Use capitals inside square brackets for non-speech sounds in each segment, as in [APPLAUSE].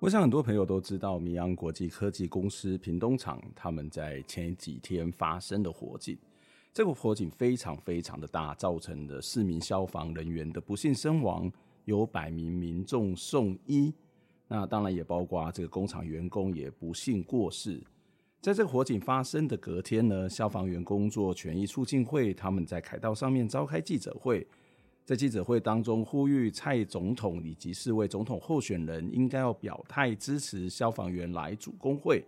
我想很多朋友都知道，明阳国际科技公司屏东厂他们在前几天发生的火警，这个火警非常非常的大，造成了四名消防人员的不幸身亡，有百名民众送医，那当然也包括这个工厂员工也不幸过世。在这个火警发生的隔天呢，消防员工作权益促进会他们在凯道上面召开记者会。在记者会当中，呼吁蔡总统以及四位总统候选人应该要表态支持消防员来组工会，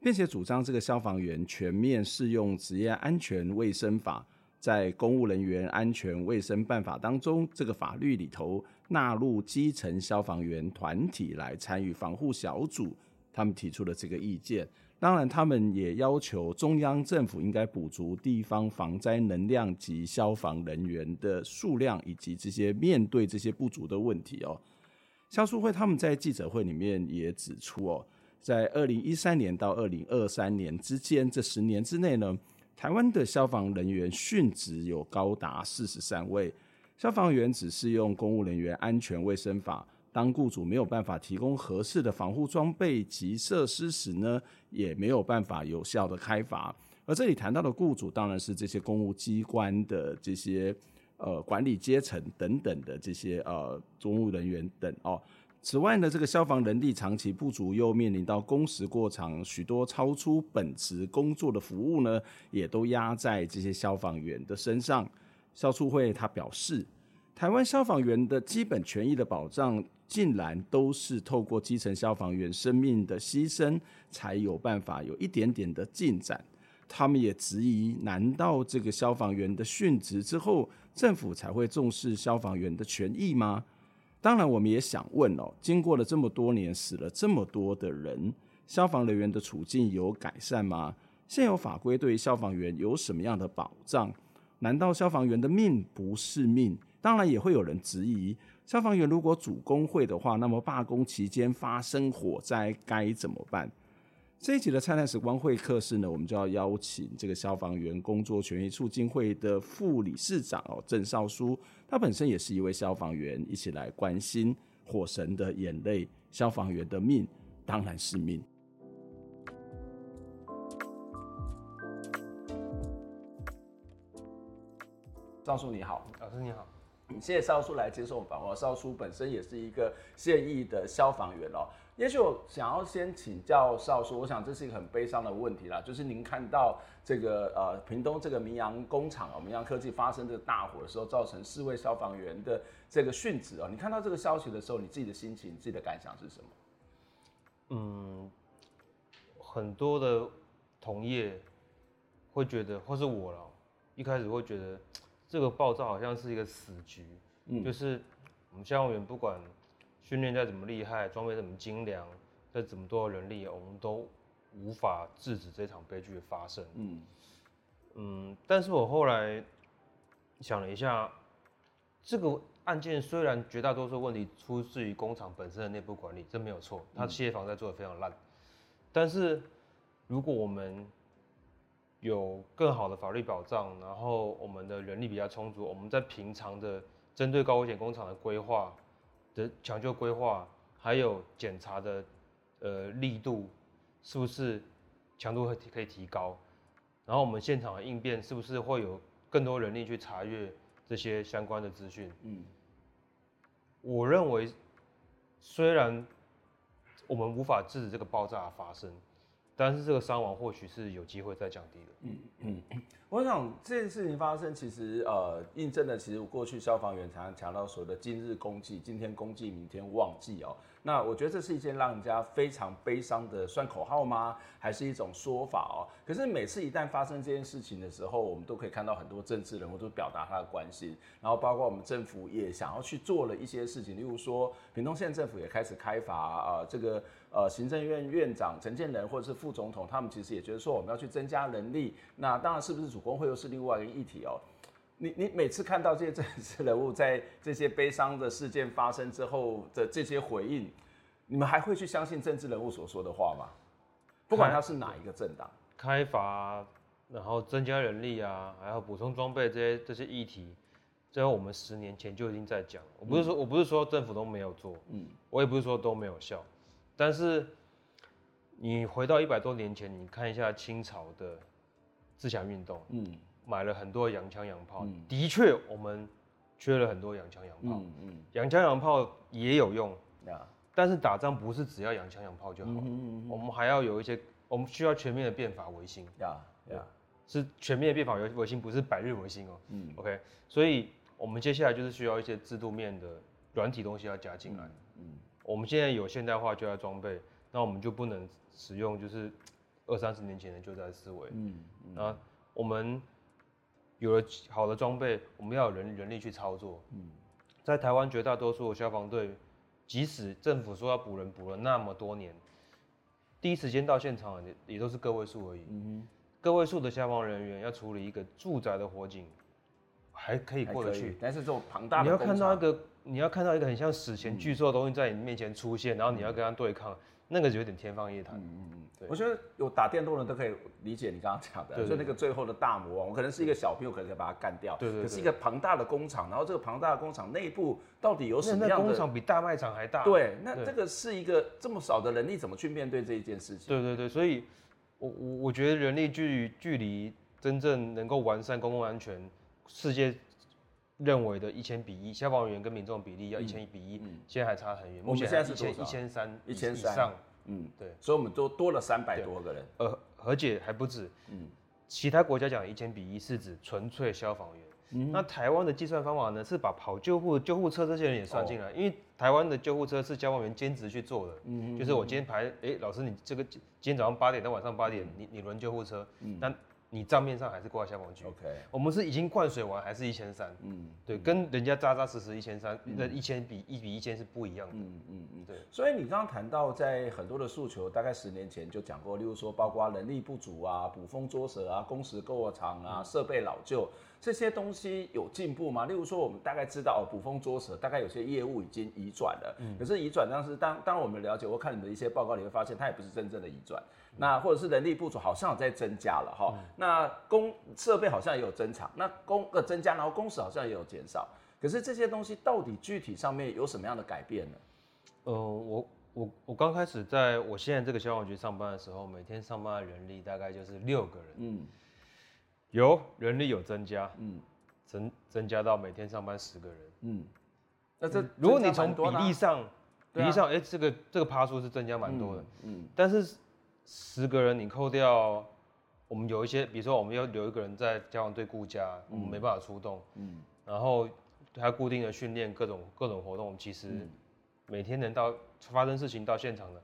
并且主张这个消防员全面适用职业安全卫生法，在公务人员安全卫生办法当中，这个法律里头纳入基层消防员团体来参与防护小组，他们提出了这个意见。当然，他们也要求中央政府应该补足地方防灾能量及消防人员的数量，以及这些面对这些不足的问题哦。消促会他们在记者会里面也指出哦，在二零一三年到二零二三年之间这十年之内呢，台湾的消防人员殉职有高达四十三位，消防员只是用公务人员安全卫生法。当雇主没有办法提供合适的防护装备及设施时呢，也没有办法有效的开罚。而这里谈到的雇主，当然是这些公务机关的这些呃管理阶层等等的这些呃公务人员等哦。此外呢，这个消防人力长期不足，又面临到工时过长，许多超出本职工作的服务呢，也都压在这些消防员的身上。消促会他表示，台湾消防员的基本权益的保障，竟然都是透过基层消防员生命的牺牲，才有办法有一点点的进展。他们也质疑：难道这个消防员的殉职之后，政府才会重视消防员的权益吗？当然，我们也想问哦，经过了这么多年，死了这么多的人，消防人员的处境有改善吗？现有法规对消防员有什么样的保障？难道消防员的命不是命？当然，也会有人质疑。消防员如果主工会的话，那么罢工期间发生火灾该怎么办？这一集的灿烂时光会客室呢，我们就要邀请这个消防员工作权益促进会的副理事长哦，郑少书，他本身也是一位消防员，一起来关心火神的眼泪，消防员的命当然是命。少书你好，老师你好。谢谢少叔来接受访问。少叔本身也是一个现役的消防员哦。也许我想要先请教少叔，我想这是一个很悲伤的问题啦，就是您看到这个呃屏东这个明扬工厂哦，明扬科技发生这个大火的时候，造成四位消防员的这个殉职哦。你看到这个消息的时候，你自己的心情、自己的感想是什么？嗯，很多的同业会觉得，或是我了，一开始会觉得。这个爆炸好像是一个死局，嗯，就是我们消防员不管训练再怎么厉害，装备怎么精良，再怎么多的人力，我们都无法制止这场悲剧的发生。嗯。嗯，但是我后来想了一下，这个案件虽然绝大多数问题出自于工厂本身的内部管理，这没有错，它企业防在做的非常烂，但是如果我们有更好的法律保障，然后我们的人力比较充足，我们在平常的针对高危险工厂的规划的抢救规划，还有检查的呃力度，是不是强度会可以提高？然后我们现场的应变是不是会有更多人力去查阅这些相关的资讯？嗯，我认为虽然我们无法制止这个爆炸的发生，但是这个伤亡或许是有机会再降低的。嗯嗯，我想这件事情发生，其实呃，印证了其实过去消防员常常强调所谓的“今日公祭”，今天公祭，明天忘记哦。那我觉得这是一件让人家非常悲伤的，算口号吗？还是一种说法哦？可是每次一旦发生这件事情的时候，我们都可以看到很多政治人物都表达他的关心，然后包括我们政府也想要去做了一些事情，例如说屏东县政府也开始开罚啊、这个呃行政院院长陈建仁或者是副总统，他们其实也觉得说我们要去增加人力。那当然是不是主工会又是另外一个议题哦？你你每次看到这些政治人物在这些悲伤的事件发生之后的这些回应，你们还会去相信政治人物所说的话吗？不管他是哪一个政党，开罚，然后增加人力啊，还有补充装备这些这些议题，最后我们十年前就已经在讲。我不是说我不是说政府都没有做，嗯，我也不是说都没有效，但是你回到一百多年前，你看一下清朝的自强运动，嗯。买了很多洋枪洋炮，嗯、的确我们缺了很多洋枪洋炮。嗯嗯，洋枪洋炮也有用，啊、但是打仗不是只要洋枪洋炮就好了，嗯嗯嗯，我们还要有一些，我们需要全面的变法维新。呀呀，是全面的变法维维新，不是百日维新哦。嗯，OK，所以我们接下来就是需要一些制度面的软体东西要加进来。嗯，嗯，我们现在有现代化就要装备，那我们就不能使用就是二三十年前的旧在思维。嗯，那我们。有了好的装备，我们要有人人力去操作。嗯，在台湾绝大多数的消防队，即使政府说要补人，补了那么多年，第一时间到现场也也都是个位数而已。嗯哼，个位数的消防人员要处理一个住宅的火警，还可以过得去。但是这种庞大的，你要看到一个，你要看到一个很像史前巨兽的东西在你面前出现，嗯、然后你要跟他对抗。那个就有点天方夜谭。嗯嗯嗯，对，我觉得有打电动的都可以理解你刚刚讲的，就那个最后的大魔王，我可能是一个小兵，我可能可以把它干掉。对，对对。可是一个庞大的工厂，然后这个庞大的工厂内部到底有什么样的？那工厂比大卖场还大。对，那这个是一个这么少的人力，怎么去面对这一件事情？对对对，所以我我我觉得人力距距离真正能够完善公共安全，世界。认为的一千比一，消防员跟民众比例要一千一比一，现在还差很远。目前现在是多少？一千三，一千三以上。嗯，对，所以我们都多了三百多个人。呃，而且还不止。嗯，其他国家讲一千比一是指纯粹消防员。嗯，那台湾的计算方法呢，是把跑救护、救护车这些人也算进来，因为台湾的救护车是消防员兼职去做的。嗯，就是我今天排，哎，老师你这个今天早上八点到晚上八点，你你轮救护车。嗯，那。你账面上还是挂消防局，OK？我们是已经灌水完还是一千三？嗯，对，跟人家扎扎实实一千三，那一千比一比一千是不一样的。嗯嗯嗯，对。所以你刚刚谈到在很多的诉求，大概十年前就讲过，例如说包括人力不足啊、捕风捉蛇啊、工时过长啊、设备老旧。这些东西有进步吗？例如说，我们大概知道捕风捉蛇，大概有些业务已经移转了。嗯，可是移转当时，当当然我们了解，我看你的一些报告，你会发现它也不是真正的移转。那或者是人力不足，好像有在增加了哈。那工设备好像也有增长，那工呃增加，然后工时好像也有减少。可是这些东西到底具体上面有什么样的改变呢？呃，我我我刚开始在我现在这个消防局上班的时候，每天上班的人力大概就是六个人。嗯。有人力有增加，嗯，增增加到每天上班十个人，嗯，那这如果你从比例上，比例上，哎、欸，这个这个趴数是增加蛮多的，嗯，嗯，但是十个人你扣掉，我们有一些，比如说我们要留一个人在消防队顾家，我们没办法出动，嗯，然后还固定的训练各种各种活动，其实每天能到发生事情到现场的，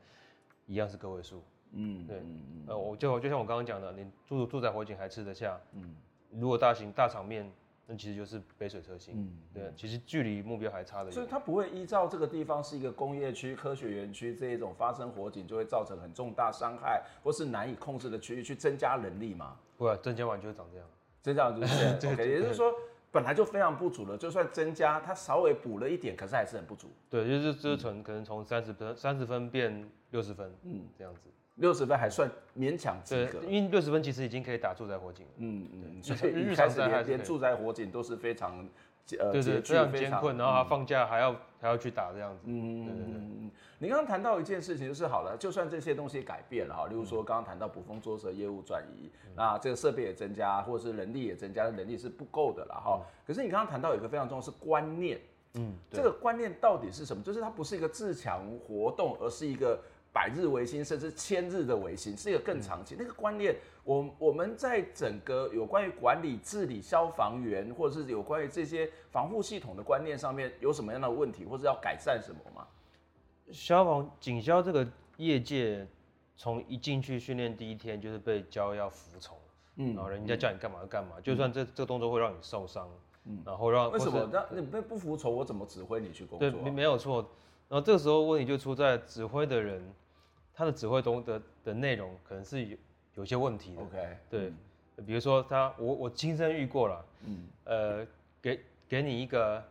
一样是个位数。嗯，对，呃，我就就像我刚刚讲的，你住住在火警还吃得下，嗯，如果大型大场面，那其实就是杯水车薪，嗯，对，其实距离目标还差得远。所以它不会依照这个地方是一个工业区、科学园区这一种发生火警就会造成很重大伤害或是难以控制的区域去增加人力嘛？不啊，增加完就会长这样，增加完就是这样。[LAUGHS] OK，也就是说本来就非常不足了，就算增加，它稍微补了一点，可是还是很不足。对，就是就是从可能从三十分三十分变六十分，嗯，这样子。六十分还算勉强及格，因为六十分其实已经可以打住宅火警了。嗯嗯，所以一开始连连住宅火警都是非常呃对对非常艰困，然后他放假还要还要去打这样子。嗯对对对。你刚刚谈到一件事情就是好了，就算这些东西改变了哈，例如说刚刚谈到捕风捉蛇业务转移，那这个设备也增加，或者是人力也增加，人力是不够的了哈。可是你刚刚谈到有一个非常重要是观念，嗯，这个观念到底是什么？就是它不是一个自强活动，而是一个。百日维新，甚至千日的维新，是一个更长期。嗯、那个观念，我我们在整个有关于管理、治理消防员，或者是有关于这些防护系统的观念上面，有什么样的问题，或者要改善什么吗？消防警消这个业界，从一进去训练第一天，就是被教要服从，嗯，然后人家叫你干嘛就干嘛，嗯、就算这这个动作会让你受伤，嗯，然后让为什么？那你被不服从，我怎么指挥你去工作、啊？对，没有错。然后这个时候问题就出在指挥的人。他的指挥中的的内容可能是有有些问题的，OK，对，嗯、比如说他我我亲身遇过了，嗯，呃，给给你一个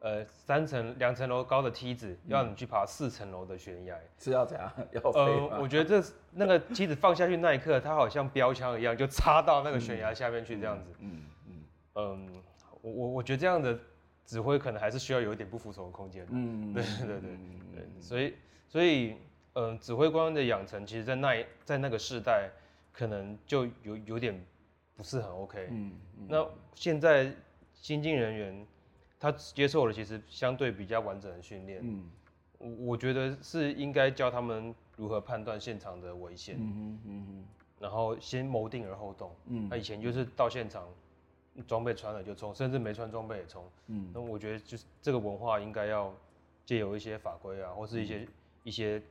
呃三层两层楼高的梯子，要你去爬四层楼的悬崖，是要怎样？[LAUGHS] 要飞呃，我觉得这那个梯子放下去那一刻，它好像标枪一样，就插到那个悬崖下面去这样子，嗯嗯嗯，我我我觉得这样的指挥可能还是需要有一点不服从的空间，嗯对对对对，对，所以所以。嗯，指挥官的养成，其实在那在那个世代，可能就有有点不是很 OK。嗯，嗯，那现在新进人员，他接受了其实相对比较完整的训练。嗯，我我觉得是应该教他们如何判断现场的危险。嗯嗯嗯哼，然后先谋定而后动。嗯，他以前就是到现场，装备穿了就冲，甚至没穿装备也冲。嗯，那我觉得就是这个文化应该要借由一些法规啊，或是一些、嗯、一些。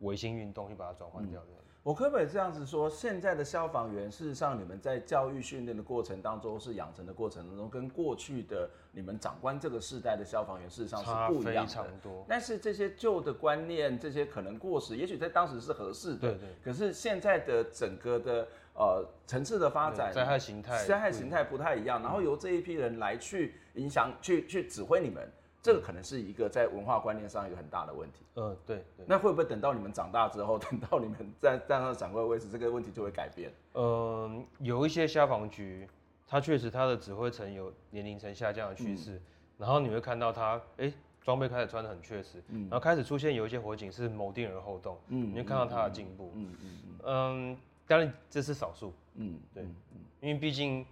维新运动去把它转换掉的。我可不可以这样子说，现在的消防员，事实上你们在教育训练的过程当中，是养成的过程当中，跟过去的你们长官这个世代的消防员，事实上是不一样非常多。但是这些旧的观念，这些可能过时，也许在当时是合适的。对对。可是现在的整个的呃层次的发展，灾害形态，灾害形态不太一样。然后由这一批人来去影响，去去指挥你们。这个可能是一个在文化观念上一个很大的问题。嗯，对。对，那会不会等到你们长大之后，[LAUGHS] 等到你们在站上长官的位置，这个问题就会改变？嗯，有一些消防局，它确实它的指挥层有年龄层下降的趋势，嗯、然后你会看到它，哎，装备开始穿的很确实，嗯，然后开始出现有一些火警是谋定而后动，嗯，你会看到它的进步，嗯嗯嗯，嗯，当然这是少数，嗯，对，嗯，因为毕竟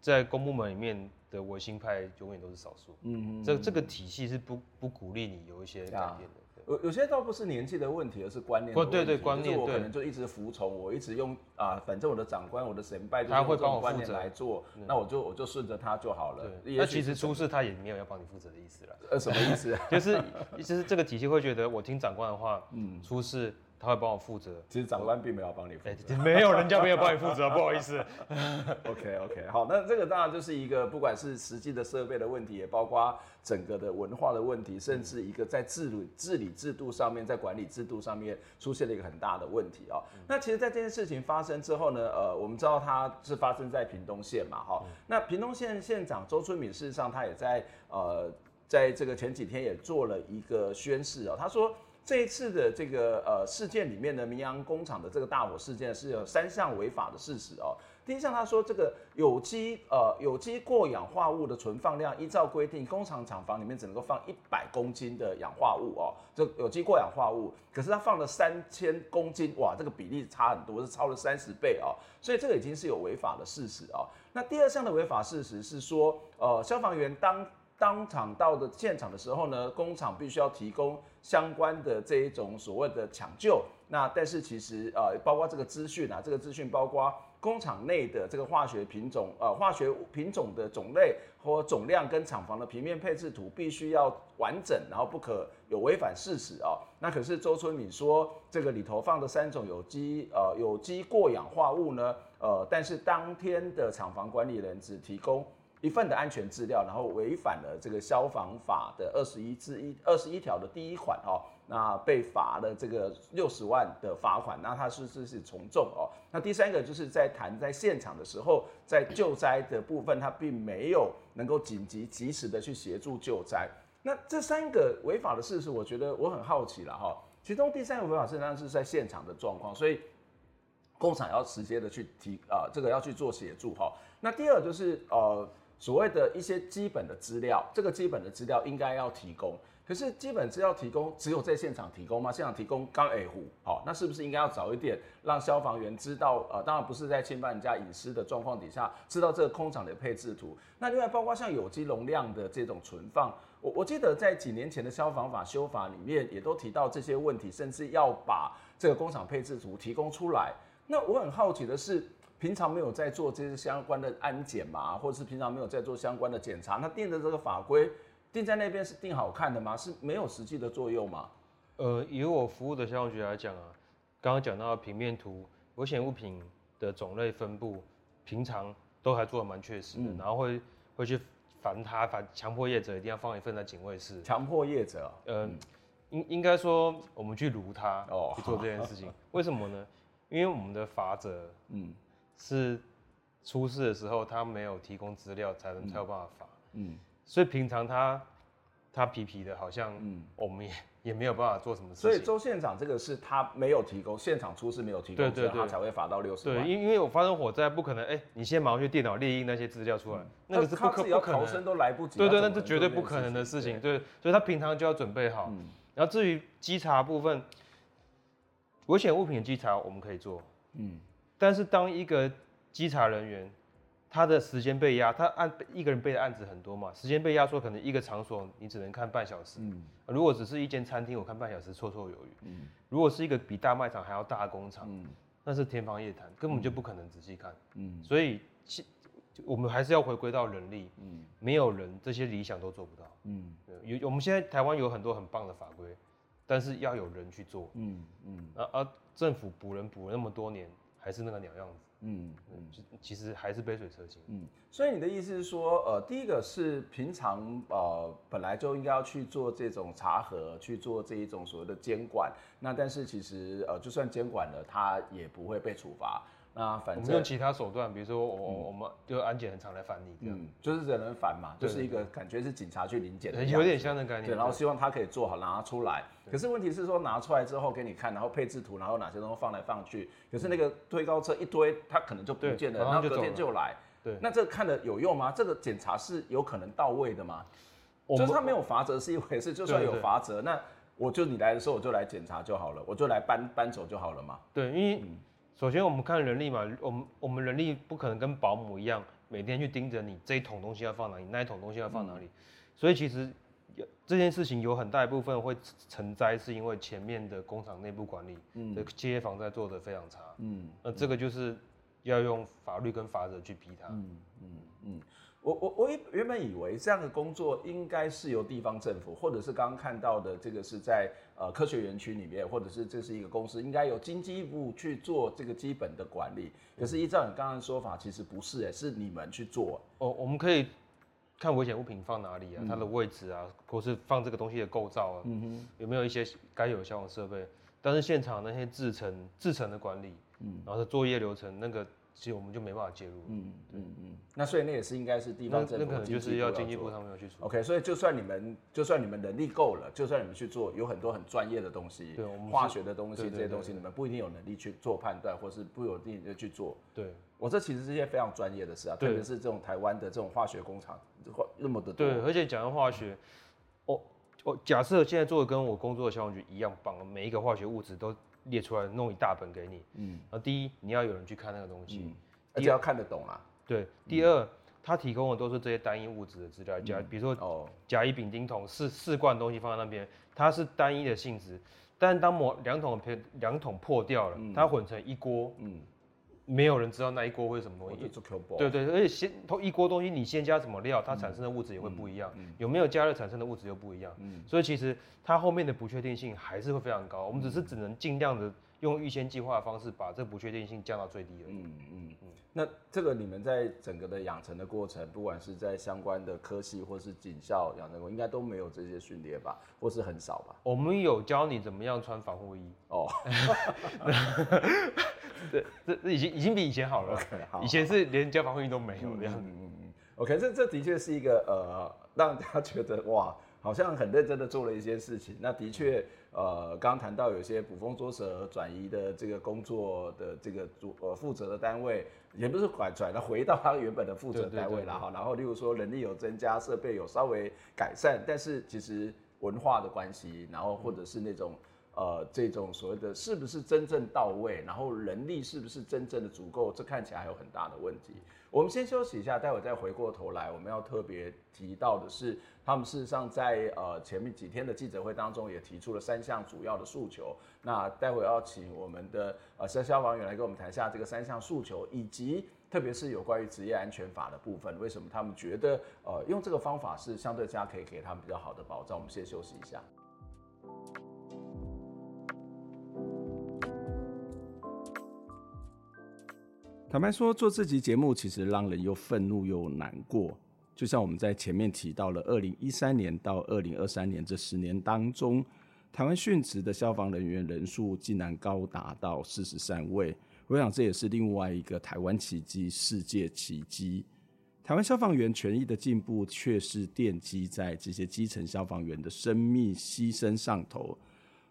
在公部门里面。的维新派永远都是少数，嗯，这这个体系是不不鼓励你有一些改变的。有有些倒不是年纪的问题，而是观念。不，对对，观念。我可能就一直服从，我一直用啊，反正我的长官、我的神拜，他会帮我观念来做，那我就我就顺着他就好了。那其实出事他也没有要帮你负责的意思了。呃，什么意思？[LAUGHS] 就是就是这个体系会觉得我听长官的话，嗯，出事。他会帮我负责，其实长官并没有帮你负责，欸，没有人家没有帮你负责，不好意思。[LAUGHS] OK OK，好，那这个当然就是一个不管是实际的设备的问题，也包括整个的文化的问题，甚至一个在治理治理制度上面，在管理制度上面出现了一个很大的问题哦。嗯、那其实，在这件事情发生之后呢，呃，我们知道它是发生在屏东县嘛，哈、嗯，那屏东县县长周春敏事实上他也在呃，在这个前几天也做了一个宣誓啊，他说。这一次的这个呃事件里面呢，明扬工厂的这个大火事件是有三项违法的事实哦。第一项，他说这个有机呃有机过氧化物的存放量，依照规定，工厂厂房里面只能够放一百公斤的氧化物哦，这有机过氧化物，可是他放了三千公斤，哇，这个比例差很多，是超了三十倍哦，所以这个已经是有违法的事实哦。那第二项的违法事实是说，呃，消防员当当场到的现场的时候呢，工厂必须要提供相关的这一种所谓的抢救。那但是其实呃，包括这个资讯啊，这个资讯包括工厂内的这个化学品种，呃，化学品种的种类或总量跟厂房的平面配置图必须要完整，然后不可有违反事实啊。那可是周春敏说，这个里头放的三种有机呃有机过氧化物呢，呃，但是当天的厂房管理人只提供。一份的安全资料，然后违反了这个消防法的二十一之一二十一条的第一款哦，那被罚了这个六十万的罚款，那他是是是从重哦。那第三个就是在谈在现场的时候，在救灾的部分，他并没有能够紧急及时的去协助救灾。那这三个违法的事实，我觉得我很好奇了哈。其中第三个违法事实上是在现场的状况，所以工厂要直接的去提啊，这个要去做协助哈。那第二就是呃。所谓的一些基本的资料，这个基本的资料应该要提供。可是基本资料提供只有在现场提供吗？现场提供刚 A 户，好，那是不是应该要早一点让消防员知道？呃，当然不是在侵犯人家隐私的状况底下，知道这个空厂的配置图。那另外包括像有机容量的这种存放，我我记得在几年前的消防法修法里面也都提到这些问题，甚至要把这个工厂配置图提供出来。那我很好奇的是，平常没有在做这些相关的安检嘛，或者是平常没有在做相关的检查，那定的这个法规定在那边是定好看的吗？是没有实际的作用吗？呃，以我服务的消防局来讲啊，刚刚讲到平面图，危险物品的种类分布，平常都还做得蛮确实的，嗯、然后会会去烦他，烦强迫业者一定要放一份在警卫室。强迫业者，呃，嗯、应应该说我们去卢他哦，去做这件事情，[LAUGHS] 为什么呢？因为我们的法则，嗯，是出事的时候他没有提供资料，才能才有办法罚，嗯，所以平常他他皮皮的，好像，嗯，我们也。也没有办法做什么事情，所以周县长这个是他没有提供，现场出事没有提供，对对对，他才会罚到六十万。对，因因为我发生火灾，不可能，哎，你先马上去电脑列印那些资料出来，那个是不可不可能，都来不及。对对，那是绝对不可能的事情。对，所以他平常就要准备好。然后至于稽查部分，危险物品的稽查我们可以做，嗯，但是当一个稽查人员。他的时间被压，他按一个人背的案子很多嘛，时间被压缩，可能一个场所你只能看半小时。嗯，如果只是一间餐厅，我看半小时绰绰有余。嗯，如果是一个比大卖场还要大的工厂，嗯，那是天方夜谭，根本就不可能仔细看。嗯，所以我们还是要回归到人力。嗯，没有人，这些理想都做不到。嗯，有我们现在台湾有很多很棒的法规，但是要有人去做。嗯嗯，而、啊啊、政府补人补了那么多年，还是那个鸟样子。嗯嗯，其实还是杯水车薪。嗯，所以你的意思是说，呃，第一个是平常呃本来就应该要去做这种查核，去做这一种所谓的监管。那但是其实呃，就算监管了，他也不会被处罚。那反正我们用其他手段，比如说我、嗯、我们就安检很常来烦你，嗯，就是惹人烦嘛，就是一个感觉是警察去临检的，有点像那个概念。对，然后希望他可以做好拿出来。可是问题是说拿出来之后给你看，然后配置图，然后哪些东西放来放去，可是那个推高车一堆，他可能就不见了，然后隔天就来。对，那这个看的有用吗？这个检查是有可能到位的吗？就是他没有罚则是一回事，就算有罚则，那我就你来的时候我就来检查就好了，我就来搬搬走就好了嘛。对，因为。首先，我们看人力嘛，我们我们人力不可能跟保姆一样，每天去盯着你这一桶东西要放哪里，那一桶东西要放哪里。嗯、所以其实这件事情有很大一部分会成灾，是因为前面的工厂内部管理的企业防灾做得非常差。嗯，那这个就是要用法律跟法则去逼他。嗯嗯嗯。我我我原本以为这样的工作应该是由地方政府，或者是刚刚看到的这个是在呃科学园区里面，或者是这是一个公司，应该由经济部去做这个基本的管理。可是依照你刚刚的说法，其实不是哎，是你们去做。哦，我们可以看危险物品放哪里啊，它的位置啊，或是放这个东西的构造啊，嗯哼，有没有一些该有消防设备？但是现场那些制成制成的管理，嗯，然后是作业流程那个。其实我们就没办法介入。嗯嗯嗯。那所以那也是应该是地方政府，那可能就是要经济部他们要去处理。OK，所以就算你们就算你们能力够了，就算你们去做，有很多很专业的东西，对，我们化学的东西这些东西，你们不一定有能力去做判断，或是不有能力去做。对，我这其实是一些非常专业的事啊，特别是这种台湾的这种化学工厂，那么的多。对，而且讲到化学，我我假设现在做的跟我工作的消防局一样棒，每一个化学物质都。列出来弄一大本给你，嗯，然后第一你要有人去看那个东西，而且要看得懂啊。对，第二他提供的都是这些单一物质的资料，甲，比如说哦，甲乙丙丁桶四四罐东西放在那边，它是单一的性质，但是当某两桶两桶破掉了，它混成一锅，嗯。没有人知道那一锅会什么东西，对对，而且先同一锅东西，你先加什么料，它产生的物质也会不一样，有没有加热产生的物质又不一样，所以其实它后面的不确定性还是会非常高。我们只是只能尽量的用预先计划的方式，把这不确定性降到最低而已。嗯嗯嗯。那这个你们在整个的养成的过程，不管是在相关的科系或是警校养成过，应该都没有这些训练吧，或是很少吧？我们有教你怎么样穿防护衣哦。[LAUGHS] 对，这这已经已经比以前好了。Okay, 好，以前是连交防护衣都没有这样。嗯嗯嗯。OK，这这的确是一个呃，让大家觉得哇，好像很认真的做了一些事情。那的确，呃，刚刚谈到有些捕风捉蛇转移的这个工作的这个主呃负责的单位，也不是拐转了，回到他原本的负责单位了哈。然后，例如说人力有增加，设备有稍微改善，但是其实文化的关系，然后或者是那种。呃这种所谓的是不是真正到位，然后人力是不是真正的足够，这看起来还有很大的问题。我们先休息一下，待会再回过头来，我们要特别提到的是，他们事实上在呃前面几天的记者会当中也提出了三项主要的诉求。那待会要请我们的呃消消防员来跟我们谈一下这个三项诉求，以及特别是有关于职业安全法的部分，为什么他们觉得呃用这个方法是相对加可以给他们比较好的保障？我们先休息一下。坦白说，做这集节目其实让人又愤怒又难过。就像我们在前面提到了，二零一三年到二零二三年这十年当中，台湾殉职的消防人员人数竟然高达到四十三位。我想这也是另外一个台湾奇迹、世界奇迹。台湾消防员权益的进步，却是奠基在这些基层消防员的生命牺牲上头。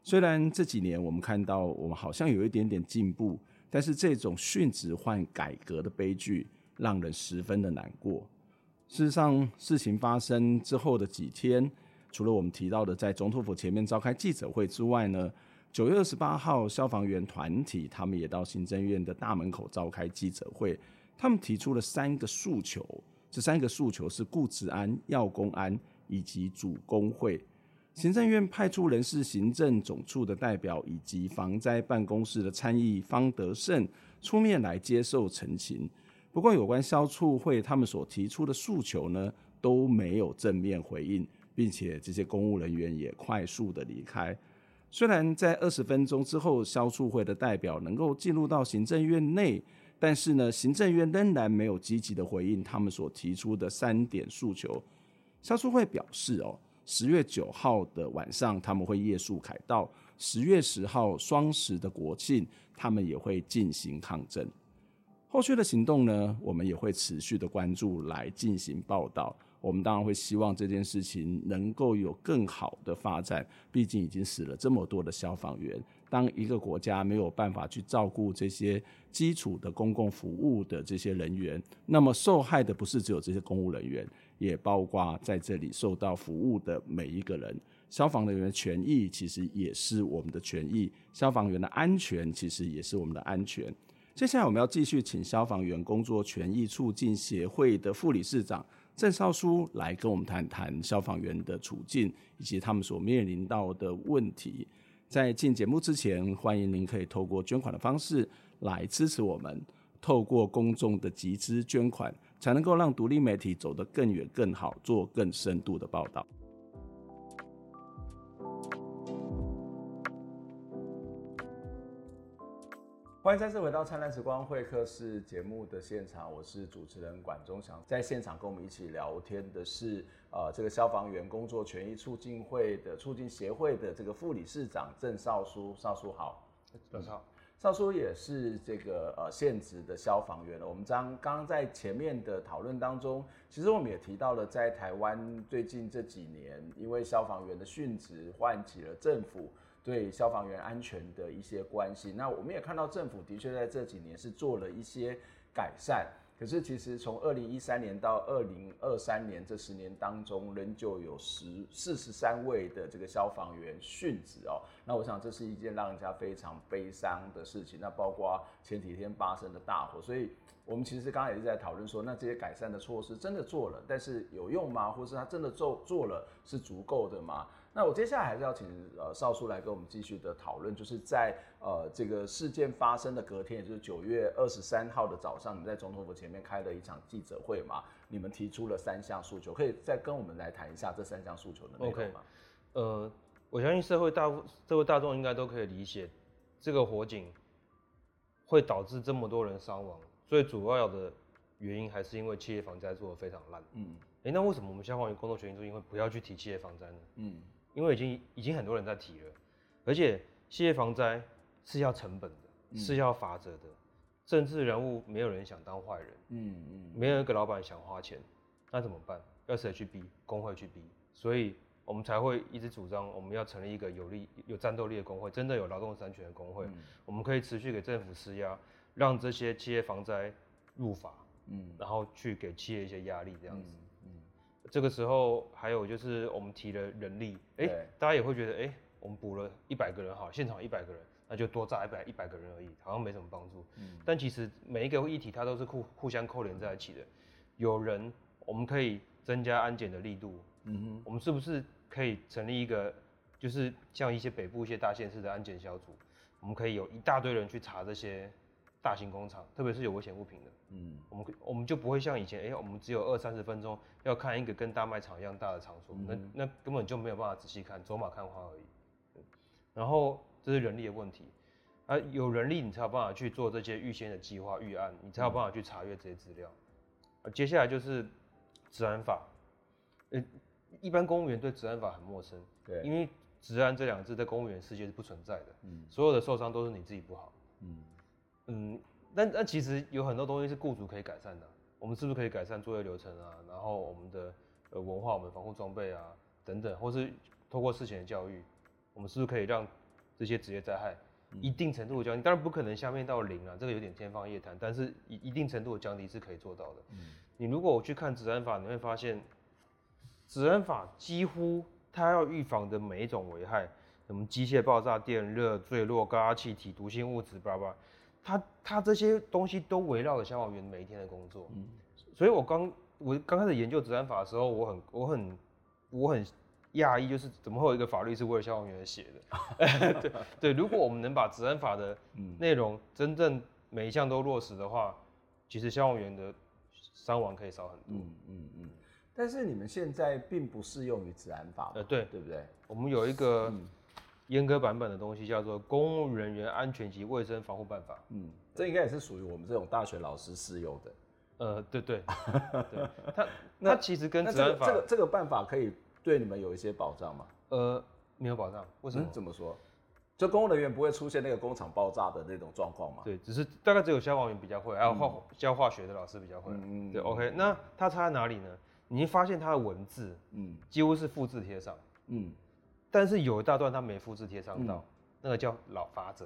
虽然这几年我们看到，我们好像有一点点进步。但是这种殉职换改革的悲剧，让人十分的难过。事实上，事情发生之后的几天，除了我们提到的在总统府前面召开记者会之外呢，九月二十八号，消防员团体他们也到行政院的大门口召开记者会，他们提出了三个诉求，这三个诉求是顾职安、要公安以及主工会。行政院派出人事行政总处的代表以及防灾办公室的参议方德胜出面来接受澄清。不过，有关消促会他们所提出的诉求呢，都没有正面回应，并且这些公务人员也快速的离开。虽然在二十分钟之后，消促会的代表能够进入到行政院内，但是呢，行政院仍然没有积极的回应他们所提出的三点诉求。消促会表示哦。十月九号的晚上，他们会夜宿凯道；十月十号双十的国庆，他们也会进行抗争。后续的行动呢，我们也会持续的关注来进行报道。我们当然会希望这件事情能够有更好的发展，毕竟已经死了这么多的消防员。当一个国家没有办法去照顾这些基础的公共服务的这些人员，那么受害的不是只有这些公务人员。也包括在这里受到服务的每一个人，消防人员的权益其实也是我们的权益，消防员的安全其实也是我们的安全。接下来我们要继续请消防员工作权益促进协会的副理事长郑少书来跟我们谈谈消防员的处境以及他们所面临到的问题。在进节目之前，欢迎您可以透过捐款的方式来支持我们，透过公众的集资捐款。才能够让独立媒体走得更远、更好，做更深度的报道。欢迎再次回到《灿烂时光会客室》节目的现场，我是主持人管中祥。在现场跟我们一起聊天的是，呃，这个消防员工作权益促进会的促进协会的这个副理事长郑少书，少书好，早上好。少书也是这个呃现职的消防员了。我们刚刚在前面的讨论当中，其实我们也提到了，在台湾最近这几年，因为消防员的殉职，唤起了政府对消防员安全的一些关心。那我们也看到，政府的确在这几年是做了一些改善。可是，其实从二零一三年到二零二三年这十年当中，仍旧有十四十三位的这个消防员殉职哦。那我想这是一件让人家非常悲伤的事情。那包括前几天发生的大火，所以我们其实刚刚也是在讨论说，那这些改善的措施真的做了，但是有用吗？或是他真的做做了是足够的吗？那我接下来还是要请呃少叔来跟我们继续的讨论，就是在呃这个事件发生的隔天，也就是九月二十三号的早上，你在总统府前面开了一场记者会嘛？你们提出了三项诉求，可以再跟我们来谈一下这三项诉求的内容吗？Okay. 呃，我相信社会大社会大众应该都可以理解，这个火警会导致这么多人伤亡，最主要的原因还是因为企业防灾做得非常烂。嗯，哎、欸，那为什么我们消防员工作权益中心会不要去提企业防灾呢？嗯。因为已经已经很多人在提了，而且企业防灾是要成本的，嗯、是要罚则的。政治人物没有人想当坏人，嗯嗯，没有一个老板想花钱，那怎么办？要谁去逼？工会去逼。所以我们才会一直主张，我们要成立一个有力、有战斗力的工会，真的有劳动三权的工会。嗯、我们可以持续给政府施压，让这些企业防灾入法，嗯，然后去给企业一些压力，这样子。嗯这个时候还有就是我们提了人力，哎，大家也会觉得，哎，我们补了一百个人哈，现场一百个人，那就多炸一百一百个人而已，好像没什么帮助。嗯，但其实每一个议题它都是互互相扣连在一起的。有人，我们可以增加安检的力度。嗯哼，我们是不是可以成立一个，就是像一些北部一些大县市的安检小组，我们可以有一大堆人去查这些大型工厂，特别是有危险物品的。嗯，我们我们就不会像以前，哎、欸，我们只有二三十分钟要看一个跟大卖场一样大的场所，嗯、那那根本就没有办法仔细看，走马看花而已。然后这是人力的问题，啊，有人力你才有办法去做这些预先的计划预案，你才有办法去查阅这些资料。啊，接下来就是治安法，呃，一般公务员对治安法很陌生，对，因为治安这两个字在公务员世界是不存在的，嗯，所有的受伤都是你自己不好，嗯嗯。但但其实有很多东西是雇主可以改善的，我们是不是可以改善作业流程啊？然后我们的呃文化、我们防护装备啊等等，或是透过事前的教育，我们是不是可以让这些职业灾害一定程度的降低？当然不可能下面到零啊，这个有点天方夜谭。但是一一定程度的降低是可以做到的。嗯，你如果我去看治安法，你会发现，治安法几乎它要预防的每一种危害，什么机械爆炸、电热、坠落、高压气体、毒性物质，叭叭。他他这些东西都围绕着消防员每一天的工作，嗯，所以我刚我刚开始研究治安法的时候，我很我很我很讶异，就是怎么会有一个法律是为了消防员写的？[LAUGHS] 对对，如果我们能把治安法的内容真正每一项都落实的话，其实消防员的伤亡可以少很多。嗯嗯嗯。但是你们现在并不适用于治安法，呃，对对不对？我们有一个。嗯严格版本的东西叫做《公务人员安全及卫生防护办法》。嗯，这应该也是属于我们这种大学老师适用的。呃，对对 [LAUGHS] 对，它那其实跟治安法这个这个办法可以对你们有一些保障吗？呃，没有保障。为什么？怎么说？就公务人员不会出现那个工厂爆炸的那种状况吗？对，只是大概只有消防员比较会，还有化教化学的老师比较会。嗯嗯。对，OK，那它差在哪里呢？你会发现它的文字，嗯，几乎是复制贴上，嗯。但是有一大段他没复制贴上到，嗯、那个叫老法则。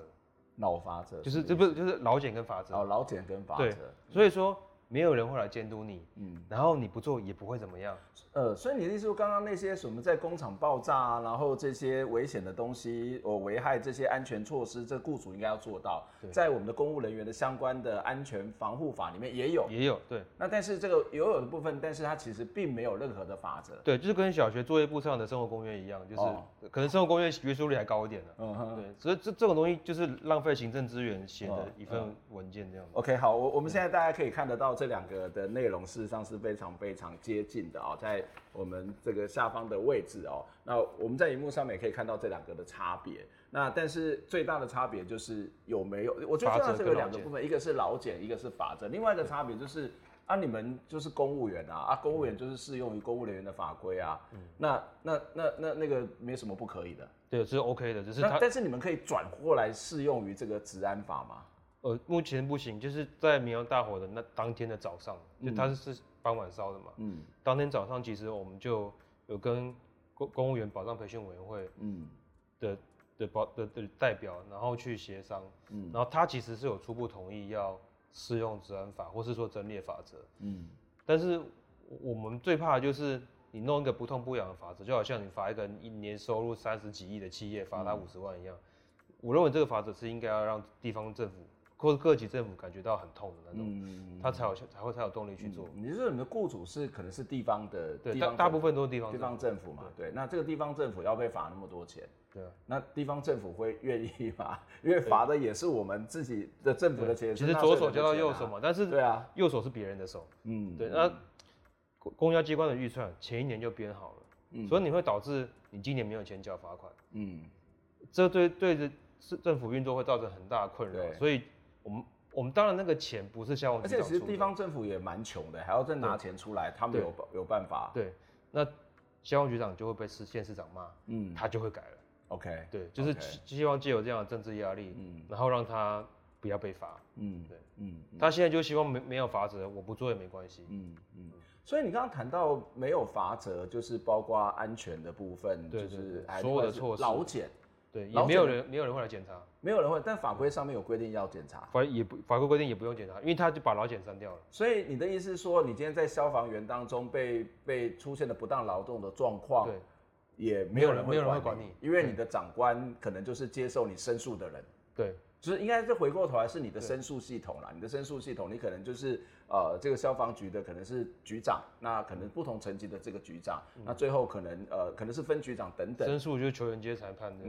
老法则就是这不是就是老茧跟法则哦，老茧跟法则，对，所以说。没有人会来监督你，嗯，然后你不做也不会怎么样，呃，所以你的意思说，刚刚那些什么在工厂爆炸啊，然后这些危险的东西，哦，危害这些安全措施，这雇主应该要做到，对。在我们的公务人员的相关的安全防护法里面也有，也有，对。那但是这个有有的部分，但是它其实并没有任何的法则，对，就是跟小学作业簿上的生活公约一样，就是、哦、可能生活公约约束力还高一点呢，嗯哼，对，所以这这种东西就是浪费行政资源写的一份文件这样子。OK，好，我我们现在大家可以看得到这两个的内容事实上是非常非常接近的啊，在我们这个下方的位置哦。那我们在荧幕上面也可以看到这两个的差别。那但是最大的差别就是有没有？我觉得这个两个部分，一个是劳检，一个是法则。另外一个差别就是啊，你们就是公务员啊，啊，公务员就是适用于公务人员的法规啊。嗯。那那那那那个没什么不可以的。对，这是 OK 的，只是他。但是你们可以转过来适用于这个治安法吗？呃，目前不行，就是在明阳大火的那当天的早上，就它是是傍晚烧的嘛。嗯。当天早上，其实我们就有跟公公务员保障培训委员会，嗯，的的保的的代表，然后去协商，嗯，然后他其实是有初步同意要适用治安法，或是说整列法则，嗯。但是我们最怕的就是你弄一个不痛不痒的法则，就好像你罚一个一年收入三十几亿的企业罚他五十万一样。嗯、我认为这个法则是应该要让地方政府。或者各级政府感觉到很痛的那种，嗯、他才有才会才有动力去做。嗯、你是说你的雇主是可能是地方的，对，大大部分都是地方地方政府嘛？对，对，那这个地方政府要被罚那么多钱，对，那地方政府会愿意吗？因为罚的也是我们自己的政府的钱，其实左手交到右手嘛，但是对啊，右手是别人的手，嗯，对，那公交机关的预算前一年就编好了，嗯，所以你会导致你今年没有钱交罚款，嗯，这对对着市政府运作会造成很大的困扰，所以我们。我们当然那个钱不是消防局，而且其实地方政府也蛮穷的，还要再拿钱出来，他们有对。有办法。对，那消防局长就会被市县市长骂，嗯，他就会改了。OK，对，就是希望借由这样的政治压力，嗯，然后让他不要被罚，嗯，对，嗯，他现在就希望没没有罚则，我不做也没关系，嗯嗯。所以你刚刚谈到没有罚则，就是包括安全的部分，就是所有的措施，劳检。对，也没有人，没有人会来检查，没有人会，但法规上面有规定要检查，法也不法规规定也不用检查，因为他就把劳检删掉了。所以你的意思是说，你今天在消防员当中被被出现了不当劳动的状况，对，也没有人没有人会管你，因为你的长官可能就是接受你申诉的人。对，就是应该是回过头来是你的申诉系统啦，你的申诉系统，你可能就是呃这个消防局的可能是局长，那可能不同层级的这个局长，嗯、那最后可能呃可能是分局长等等。申诉就是球员接裁判的。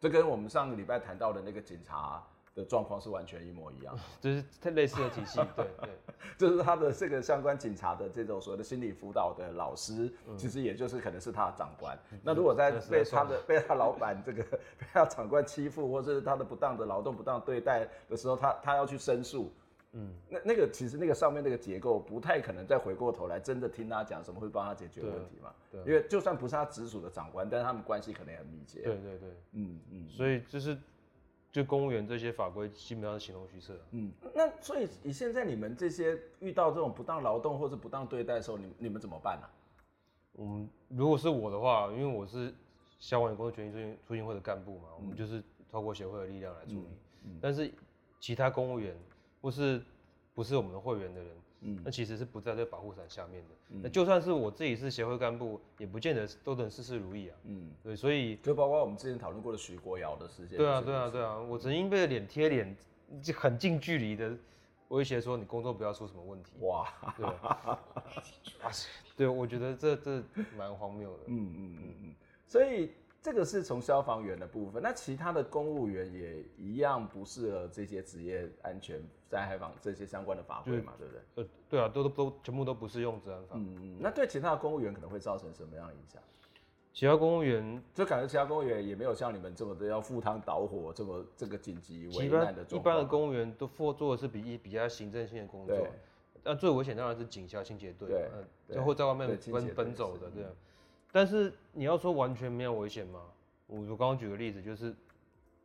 这跟我们上个礼拜谈到的那个警察的状况是完全一模一样，[LAUGHS] 就是太类似的体系。对对，[LAUGHS] 就是他的这个相关警察的这种所谓的心理辅导的老师，嗯、其实也就是可能是他的长官。嗯、那如果在被他的被他老板这个 [LAUGHS] 被他长官欺负，或者是他的不当的劳动不当对待的时候，他他要去申诉，嗯，那那个其实那个上面那个结构不太可能再回过头来真的听他讲什么会帮他解决问题嘛？对，因为就算不是他直属的长官，但是他们关系可能也很密切。对对对，嗯嗯，所以就是。就公务员这些法规基本上是形同虚设。嗯，那所以以现在你们这些遇到这种不当劳动或者不当对待的时候，你你们怎么办呢？嗯，如果是我的话，因为我是消防员工作权益促进促进会的干部嘛，我们就是透过协会的力量来处理。嗯，但是其他公务员或是不是我们的会员的人。嗯，那其实是不在这保护伞下面的。嗯、那就算是我自己是协会干部，也不见得都能事事如意啊。嗯，对，所以就包括我们之前讨论过的徐国尧的事件。对啊，对啊，对啊，我曾经被脸贴脸，就很近距离的威胁说你工作不要出什么问题。哇，[LAUGHS] 对，[LAUGHS] 对，我觉得这这蛮荒谬的。嗯嗯嗯嗯，所以。这个是从消防员的部分，那其他的公务员也一样不适合这些职业安全、灾害防这些相关的法规嘛，对不对？呃，对啊，都都都全部都不适用治安法。嗯嗯，那对其他的公务员可能会造成什么样的影响？其他公务员就感觉其他公务员也没有像你们这么的要赴汤蹈火，这么这个紧急危难的。一般的公务员都做做的是比比较行政性的工作，那最危险当然是警消清洁队，对，然后在外面奔奔走的这样。但是你要说完全没有危险吗？我我刚刚举个例子，就是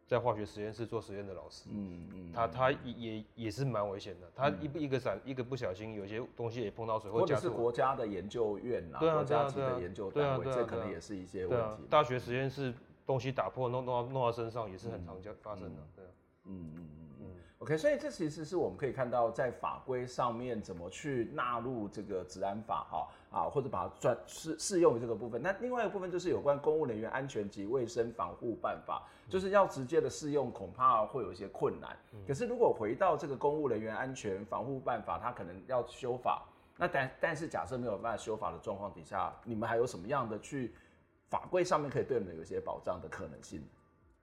在化学实验室做实验的老师，嗯嗯，他他也也是蛮危险的，他一一个闪一个不小心，有些东西也碰到水，或者是国家的研究院呐，国家级的研究单位，这可能也是一些问题。大学实验室东西打破弄弄到弄到身上也是很常见发生的，对啊，嗯嗯嗯。OK，所以这其实是我们可以看到，在法规上面怎么去纳入这个治安法哈啊，或者把它转适适用于这个部分。那另外一个部分就是有关公务人员安全及卫生防护办法，就是要直接的适用，恐怕会有一些困难。可是如果回到这个公务人员安全防护办法，它可能要修法。那但但是假设没有办法修法的状况底下，你们还有什么样的去法规上面可以对你们有一些保障的可能性？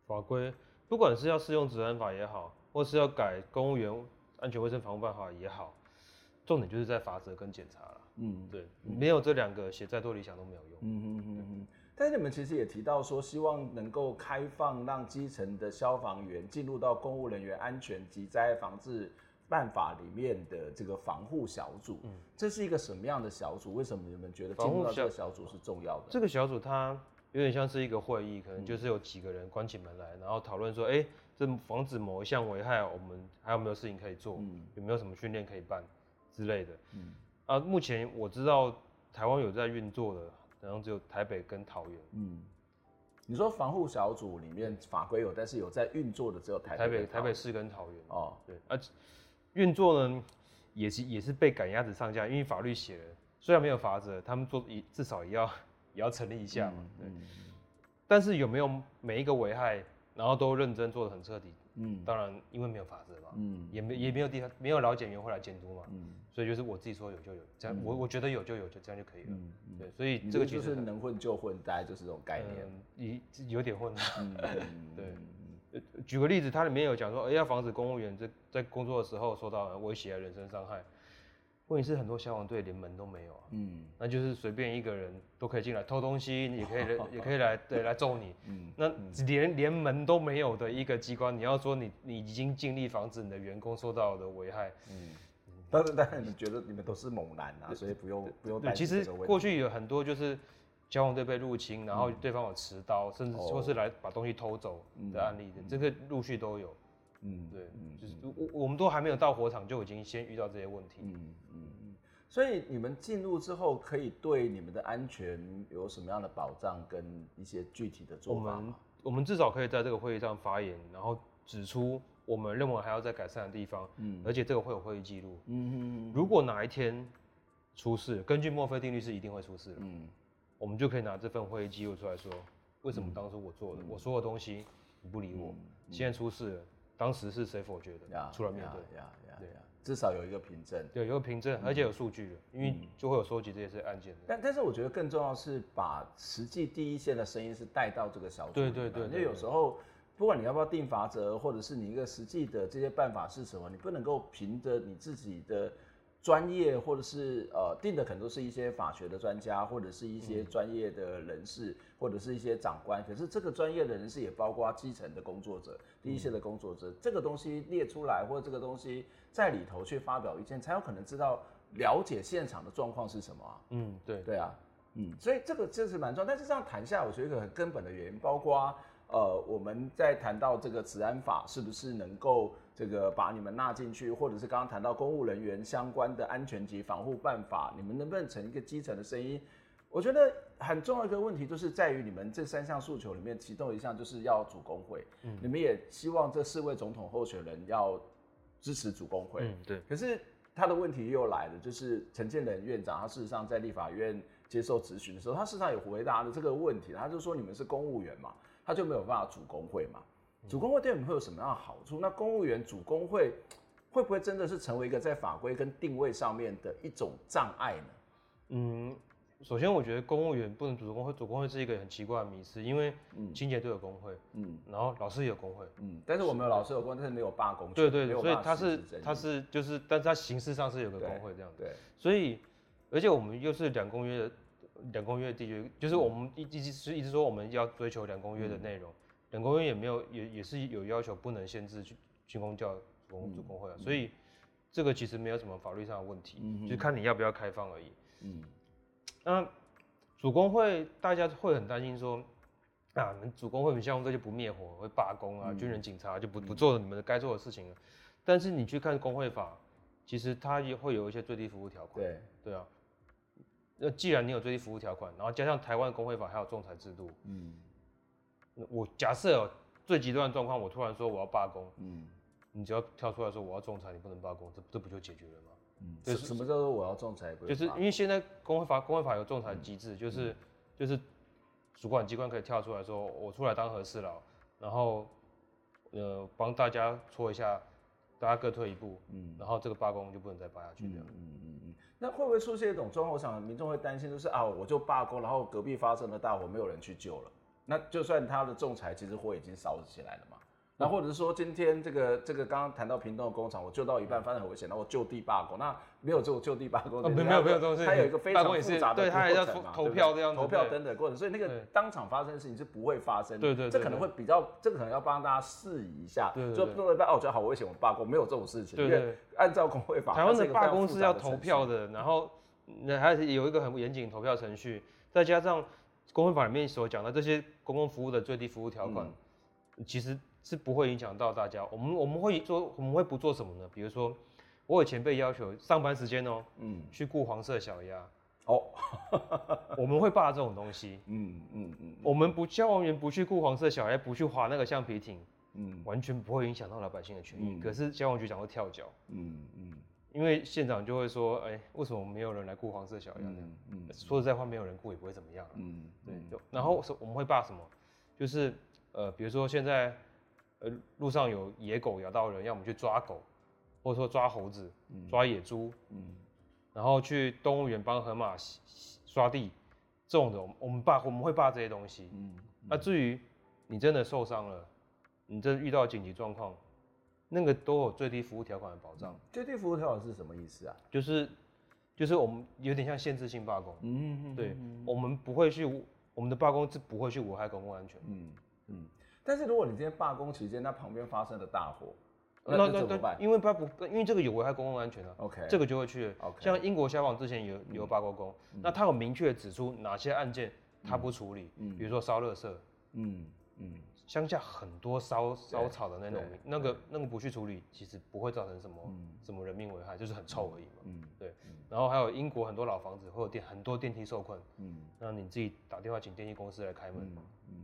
法规不管是要适用治安法也好。或是要改公务员安全卫生防护办法也好，重点就是在罚则跟检查了。嗯，对，没有这两个，写再多理想都没有用。嗯嗯嗯嗯。但是你们其实也提到说，希望能够开放让基层的消防员进入到公务人员安全及灾害防治办法里面的这个防护小组。嗯，这是一个什么样的小组？为什么你们觉得进入到这个小组是重要的？这个小组它有点像是一个会议，可能就是有几个人关起门来，然后讨论说，哎。这防止某一项危害，我们还有没有事情可以做？嗯、有没有什么训练可以办之类的？嗯、啊，目前我知道台湾有在运作的，然后只有台北跟桃园。嗯，你说防护小组里面法规有，但是有在运作的只有台北、台北、台北市跟桃园。哦，对，而、啊、运作呢，也是也是被赶鸭子上架，因为法律写了，虽然没有法则，他们做一至少也要也要成立一下嘛。对，嗯、但是有没有每一个危害？然后都认真做的很彻底，嗯，当然因为没有法则嘛，嗯，也没也没有地方没有老检员会来监督嘛，嗯，所以就是我自己说有就有，这样我我觉得有就有，就这样就可以了，嗯，对，所以这个就是能混就混，大概就是这种概念，有有点混，嗯，[LAUGHS] 对，举个例子，它里面有讲说，哎，要防止公务员在在工作的时候受到威胁、人身伤害。问题是很多消防队连门都没有啊，嗯，那就是随便一个人都可以进来偷东西，也可以来，也可以来，[LAUGHS] 对，来揍你，嗯，那连连门都没有的一个机关，你要说你你已经尽力防止你的员工受到的危害，嗯，但是但是你觉得你们都是猛男啊，所以不用不用担心。其实过去有很多就是消防队被入侵，然后对方有持刀，甚至说是来把东西偷走的案例的，这个陆续都有。嗯，对，嗯，就是我我们都还没有到火场，就已经先遇到这些问题。嗯嗯嗯，所以你们进入之后，可以对你们的安全有什么样的保障跟一些具体的做法吗？我们我们至少可以在这个会议上发言，然后指出我们认为还要再改善的地方。嗯，而且这个会有会议记录。嗯嗯嗯。如果哪一天出事，根据墨菲定律是一定会出事的。嗯，我们就可以拿这份会议记录出来说，为什么当初我做的，嗯、我说的东西你不理我，嗯嗯、现在出事了，当时是谁否决的？呀出来面对，呀呀对呀，至少有一个凭证，对，有个凭证，而且有数据的，嗯、因为就会有收集这些案件的。但但是我觉得更重要是把实际第一线的声音是带到这个小组，对对对，因为有时候不管你要不要定罚则，或者是你一个实际的这些办法是什么，你不能够凭着你自己的。专业或者是呃定的可能都是一些法学的专家，或者是一些专业的人士，嗯、或者是一些长官。可是这个专业的人士也包括基层的工作者、第一线的工作者。嗯、这个东西列出来，或者这个东西在里头去发表意见，才有可能知道了解现场的状况是什么啊。嗯，对，对啊，嗯，所以这个这是蛮重要。但是这样谈下来，我觉得一个很根本的原因，包括呃我们在谈到这个治安法是不是能够。这个把你们纳进去，或者是刚刚谈到公务人员相关的安全及防护办法，你们能不能成一个基层的声音？我觉得很重要一个问题，就是在于你们这三项诉求里面，其中一项就是要主工会。嗯，你们也希望这四位总统候选人要支持主工会。嗯，对。可是他的问题又来了，就是陈建仁院长，他事实上在立法院接受质询的时候，他事实上有回答了这个问题，他就说你们是公务员嘛，他就没有办法主工会嘛。组工会对我们会有什么样的好处？那公务员主工会 [TSK] 会不会真的是成为一个在法规跟定位上面的一种障碍呢？嗯，首先我觉得公务员不能组工会，主工会是一个很奇怪的迷思，因为清洁队有工会，嗯，然后老师也有工会，嗯，但是我们有老师有工会，但是没有罢工，对对，所以他是他是就是，但是他形式上是有个工会这样，对，所以而且我们又是两公约的两公约的缔约，就是我们一一直是一直说我们要追求两公约的内容。两公约也没有，也也是有要求，不能限制军军公教组工会啊，嗯、所以这个其实没有什么法律上的问题，嗯、就看你要不要开放而已。嗯，那主工会大家会很担心说，啊，你们组工会很像这就不灭火，会罢工啊，嗯、军人警察就不不做你们的该做的事情了。但是你去看工会法，其实它也会有一些最低服务条款。对对啊，那既然你有最低服务条款，然后加上台湾工会法还有仲裁制度，嗯。我假设哦，最极端的状况，我突然说我要罢工，嗯，你只要跳出来说我要仲裁，你不能罢工，这这不就解决了吗？嗯，就是什么叫做我要仲裁？就是因为现在工会法工会法有仲裁机制，就是就是主管机关可以跳出来说，我出来当和事佬，然后呃帮大家搓一下，大家各退一步，嗯，然后这个罢工就不能再罢下去这样。嗯嗯嗯，那会不会出现一种状况？我想民众会担心，就是啊，我就罢工，然后隔壁发生了大火，没有人去救了。那就算他的仲裁，其实火已经烧起来了嘛。那或者是说，今天这个这个刚刚谈到屏东的工厂，我救到一半发生很危险，那我就地罢工。那没有这种就地罢工，没有没有没有东西。它有一个非常复杂的对，他还要投票这样，投票等等过程。所以那个当场发生的事情是不会发生的。对对，这可能会比较，这个可能要帮大家释疑一下。对，就弄一半哦，我觉得好危险，我罢工，没有这种事情。对对，按照工会法，台湾的罢工是要投票的，然后那还有一个很严谨投票程序，再加上。工会法里面所讲的这些公共服务的最低服务条款，嗯、其实是不会影响到大家。我们我们会做，我们会不做什么呢？比如说，我以前被要求上班时间哦、喔，嗯，去雇黄色小鸭。哦，[LAUGHS] 我们会霸这种东西，嗯嗯嗯，我们不消防员不去雇黄色小鸭，不去划那个橡皮艇，嗯，完全不会影响到老百姓的权益。嗯、可是消防局长会跳脚，嗯嗯。嗯因为县长就会说，哎、欸，为什么没有人来顾黄色小鸭？嗯嗯，说实在话，没有人顾也不会怎么样。嗯，对。就然后我们会把什么？就是呃，比如说现在呃路上有野狗咬到人，要我们去抓狗，或者说抓猴子、抓野猪，嗯，然后去动物园帮河马刷地，这种的，我们把我们会把这些东西。嗯，那至于你真的受伤了，你真的遇到紧急状况。那个都有最低服务条款的保障。最低服务条款是什么意思啊？就是，就是我们有点像限制性罢工。嗯嗯。对，我们不会去，我们的罢工是不会去危害公共安全。嗯嗯。但是如果你今天罢工期间，那旁边发生了大火，那那怎么办？因为罢不，因为这个有危害公共安全啊。OK。这个就会去。OK。像英国消防之前有有罢过工，那他有明确指出哪些案件他不处理，嗯，比如说烧垃圾，嗯嗯。乡下很多烧烧草的那种，那个那个不去处理，其实不会造成什么什么人命危害，就是很臭而已嘛。嗯，对。然后还有英国很多老房子会有电很多电梯受困，嗯，那你自己打电话请电梯公司来开门，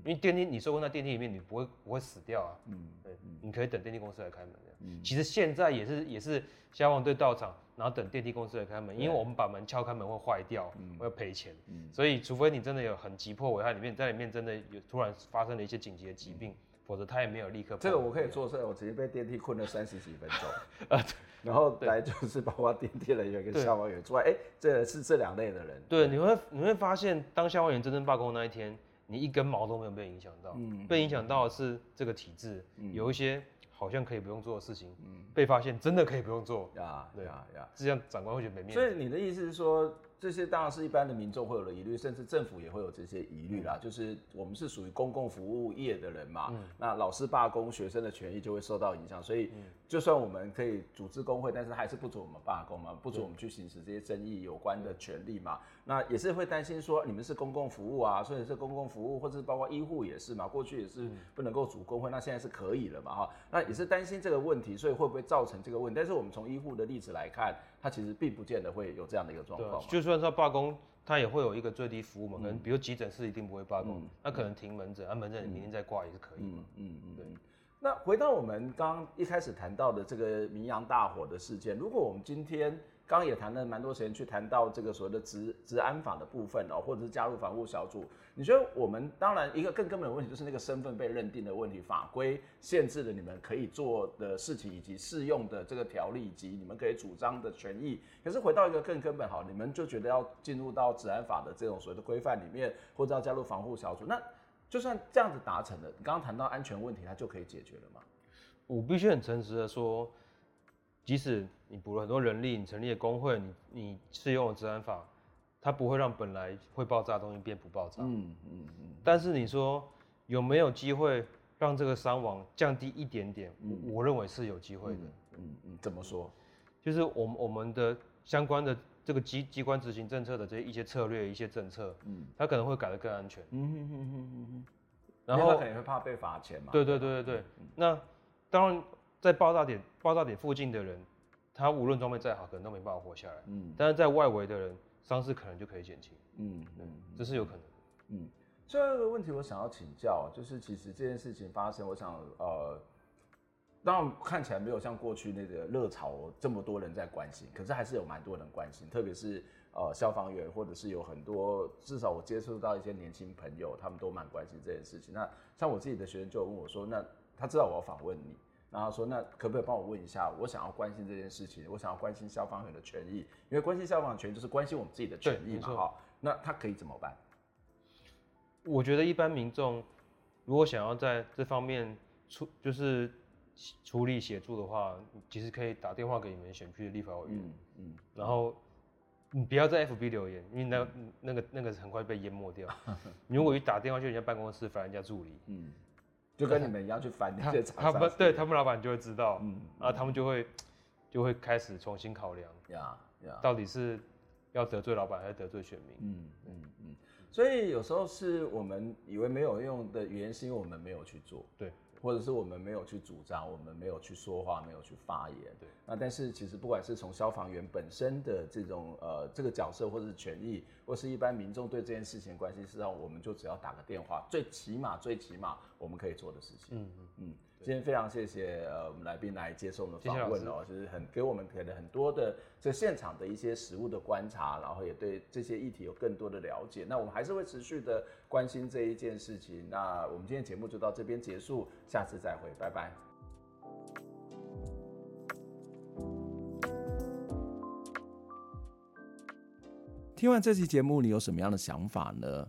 因为电梯你受困在电梯里面，你不会不会死掉啊。嗯，对，你可以等电梯公司来开门。嗯、其实现在也是也是消防队到场，然后等电梯公司来开门，因为我们把门敲开门会坏掉，嗯、会赔钱，嗯、所以除非你真的有很急迫危害里面，在里面真的有突然发生了一些紧急的疾病。嗯。否则他也没有立刻。这个我可以作证，我直接被电梯困了三十几分钟，[LAUGHS] 然后来就是包括电梯人员跟消防员之外，哎，这是这两类的人。对，你会你会发现，当消防员真正罢工那一天，你一根毛都没有被影响到，被影响到的是这个体制，有一些好像可以不用做的事情，嗯被发现真的可以不用做呀，对呀呀，这样长官会觉得没面子。所以你的意思是说？这些当然是一般的民众会有的疑虑，甚至政府也会有这些疑虑啦。就是我们是属于公共服务业的人嘛，嗯、那老师罢工，学生的权益就会受到影响。所以，就算我们可以组织工会，但是还是不准我们罢工嘛，不准我们去行使这些争议有关的权利嘛。那也是会担心说，你们是公共服务啊，所以是公共服务，或者是包括医护也是嘛，过去也是不能够组工会，那现在是可以了嘛，哈。那也是担心这个问题，所以会不会造成这个问题？但是我们从医护的例子来看。它其实并不见得会有这样的一个状况。就算是罢工，他也会有一个最低服务嘛。可能比如急诊室一定不会罢工，那可能停门诊，啊门诊你明天再挂也是可以嘛。嗯嗯，对。那回到我们刚一开始谈到的这个明扬大火的事件，如果我们今天。刚也谈了蛮多时间去谈到这个所谓的职职安法的部分哦，或者是加入防护小组。你觉得我们当然一个更根本的问题就是那个身份被认定的问题，法规限制了你们可以做的事情，以及适用的这个条例，以及你们可以主张的权益。可是回到一个更根本，好，你们就觉得要进入到职安法的这种所谓的规范里面，或者要加入防护小组，那就算这样子达成了，你刚刚谈到安全问题，它就可以解决了吗？我必须很诚实的说。即使你补了很多人力，你成立了工会，你你适用了治安法，它不会让本来会爆炸的东西变不爆炸。嗯嗯嗯。但是你说有没有机会让这个伤亡降低一点点？嗯、我认为是有机会的。嗯嗯。怎么说？就是我们我们的相关的这个机机关执行政策的这些一些策略、一些政策，嗯，它可能会改得更安全。嗯哼哼哼哼哼。然后他可能会怕被罚钱嘛？对对对对对。嗯、那当然。在爆炸点爆炸点附近的人，他无论装备再好，可能都没办法活下来。嗯，但是在外围的人，伤势可能就可以减轻。嗯嗯，这是有可能。嗯，最后一个问题，我想要请教，就是其实这件事情发生，我想呃，当然看起来没有像过去那个热潮这么多人在关心，可是还是有蛮多人关心，特别是呃消防员，或者是有很多至少我接触到一些年轻朋友，他们都蛮关心这件事情。那像我自己的学生就问我说，那他知道我要访问你。然后说，那可不可以帮我问一下？我想要关心这件事情，我想要关心消防员的权益，因为关心消防员权益就是关心我们自己的权益嘛。哈，那他可以怎么办？我觉得一般民众如果想要在这方面出，就是处理协助的话，其实可以打电话给你们选区的立法委员。嗯，嗯，然后你不要在 FB 留言，因为那、嗯、那个那个很快被淹没掉。你 [LAUGHS] 如果一打电话去人家办公室，烦人家助理。嗯。就跟你们一样去翻那些，[LAUGHS] 他们对他们老板就会知道，嗯，啊，他们就会就会开始重新考量，呀呀，到底是要得罪老板还是得罪选民？嗯嗯嗯。所以有时候是我们以为没有用的原因，是因为我们没有去做，对。或者是我们没有去主张，我们没有去说话，没有去发言。对，那但是其实不管是从消防员本身的这种呃这个角色，或者是权益，或是一般民众对这件事情关系，实际上我们就只要打个电话，最起码最起码我们可以做的事情。嗯嗯嗯。今天非常谢谢呃我们来宾来接受我们的访问哦，就是很给我们给了很多的这现场的一些实物的观察，然后也对这些议题有更多的了解。那我们还是会持续的关心这一件事情。那我们今天节目就到这边结束，下次再会，拜拜。听完这期节目，你有什么样的想法呢？